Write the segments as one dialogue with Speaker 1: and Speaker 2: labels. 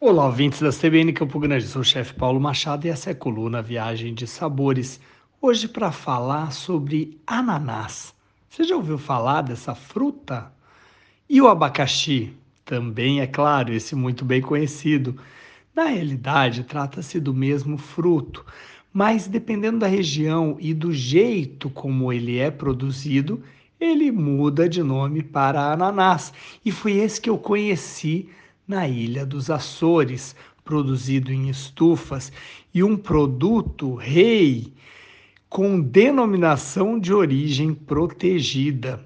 Speaker 1: Olá, ouvintes da CBN Campo Grande, sou o chefe Paulo Machado e essa é a coluna Viagem de Sabores. Hoje para falar sobre ananás. Você já ouviu falar dessa fruta? E o abacaxi? Também é claro, esse muito bem conhecido. Na realidade, trata-se do mesmo fruto, mas dependendo da região e do jeito como ele é produzido, ele muda de nome para ananás. E foi esse que eu conheci na ilha dos Açores, produzido em estufas, e um produto rei com denominação de origem protegida.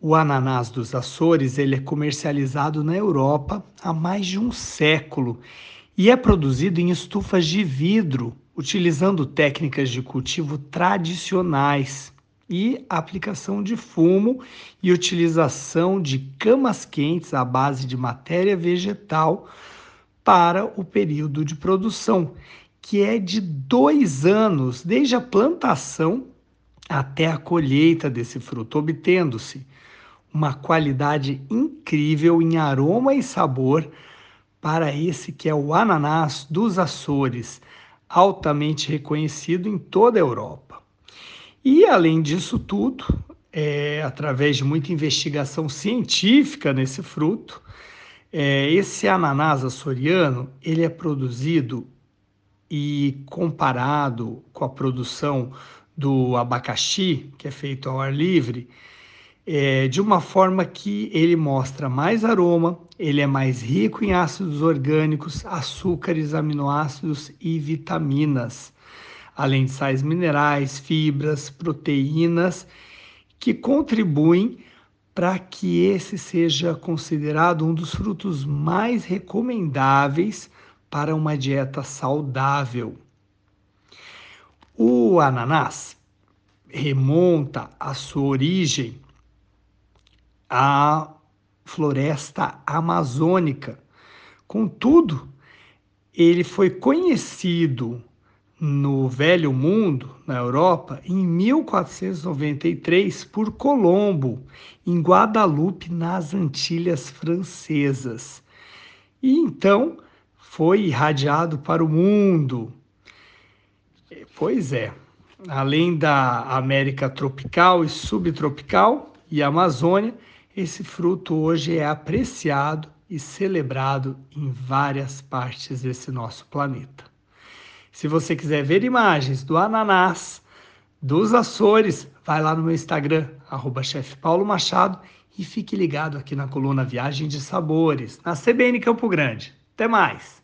Speaker 1: O ananás dos Açores ele é comercializado na Europa há mais de um século e é produzido em estufas de vidro, utilizando técnicas de cultivo tradicionais e aplicação de fumo e utilização de camas quentes à base de matéria vegetal para o período de produção, que é de dois anos, desde a plantação até a colheita desse fruto, obtendo-se uma qualidade incrível em aroma e sabor para esse que é o ananás dos Açores, altamente reconhecido em toda a Europa. E, além disso tudo, é, através de muita investigação científica nesse fruto, é, esse ananás açoriano ele é produzido e comparado com a produção do abacaxi, que é feito ao ar livre, é, de uma forma que ele mostra mais aroma, ele é mais rico em ácidos orgânicos, açúcares, aminoácidos e vitaminas além de sais minerais, fibras, proteínas, que contribuem para que esse seja considerado um dos frutos mais recomendáveis para uma dieta saudável. O ananás remonta a sua origem à floresta amazônica. Contudo, ele foi conhecido no Velho Mundo, na Europa, em 1493 por Colombo, em Guadalupe, nas Antilhas Francesas. E então foi irradiado para o mundo. Pois é, além da América tropical e subtropical e Amazônia, esse fruto hoje é apreciado e celebrado em várias partes desse nosso planeta. Se você quiser ver imagens do ananás dos Açores, vai lá no meu Instagram, arroba Machado, e fique ligado aqui na coluna Viagem de Sabores, na CBN Campo Grande. Até mais!